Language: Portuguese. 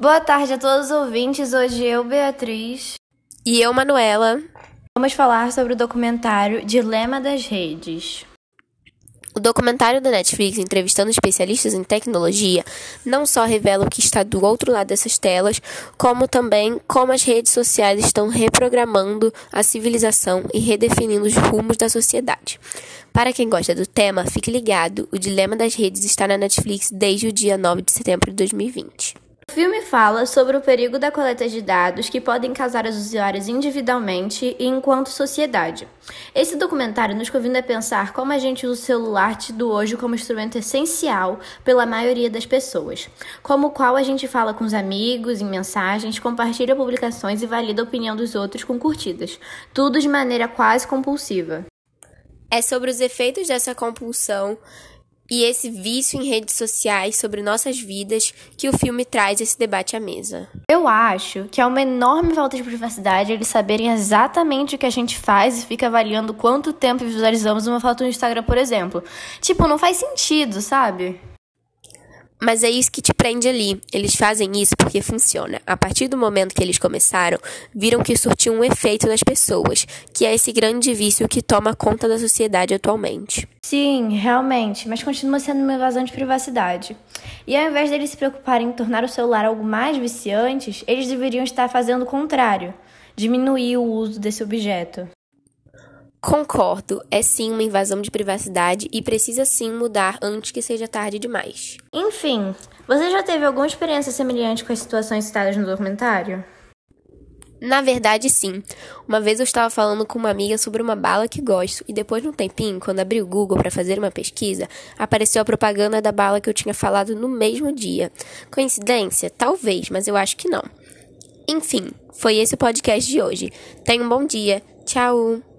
Boa tarde a todos os ouvintes. Hoje eu, Beatriz. E eu, Manuela. Vamos falar sobre o documentário Dilema das Redes. O documentário da Netflix, entrevistando especialistas em tecnologia, não só revela o que está do outro lado dessas telas, como também como as redes sociais estão reprogramando a civilização e redefinindo os rumos da sociedade. Para quem gosta do tema, fique ligado: o Dilema das Redes está na Netflix desde o dia 9 de setembro de 2020. O filme fala sobre o perigo da coleta de dados que podem casar os usuários individualmente e enquanto sociedade. Esse documentário nos convida a pensar como a gente usa o celular tido hoje como instrumento essencial pela maioria das pessoas, como o qual a gente fala com os amigos, em mensagens, compartilha publicações e valida a opinião dos outros com curtidas, tudo de maneira quase compulsiva. É sobre os efeitos dessa compulsão e esse vício em redes sociais sobre nossas vidas que o filme traz esse debate à mesa. Eu acho que é uma enorme falta de privacidade eles saberem exatamente o que a gente faz e fica avaliando quanto tempo visualizamos uma foto no Instagram, por exemplo. Tipo, não faz sentido, sabe? Mas é isso que te prende ali. Eles fazem isso porque funciona. A partir do momento que eles começaram, viram que surtiu um efeito nas pessoas, que é esse grande vício que toma conta da sociedade atualmente. Sim, realmente, mas continua sendo uma invasão de privacidade. E ao invés deles se preocuparem em tornar o celular algo mais viciante, eles deveriam estar fazendo o contrário diminuir o uso desse objeto. Concordo, é sim uma invasão de privacidade e precisa sim mudar antes que seja tarde demais. Enfim, você já teve alguma experiência semelhante com as situações citadas no documentário? Na verdade, sim. Uma vez eu estava falando com uma amiga sobre uma bala que gosto, e depois de um tempinho, quando abri o Google para fazer uma pesquisa, apareceu a propaganda da bala que eu tinha falado no mesmo dia. Coincidência? Talvez, mas eu acho que não. Enfim, foi esse o podcast de hoje. Tenha um bom dia. Tchau!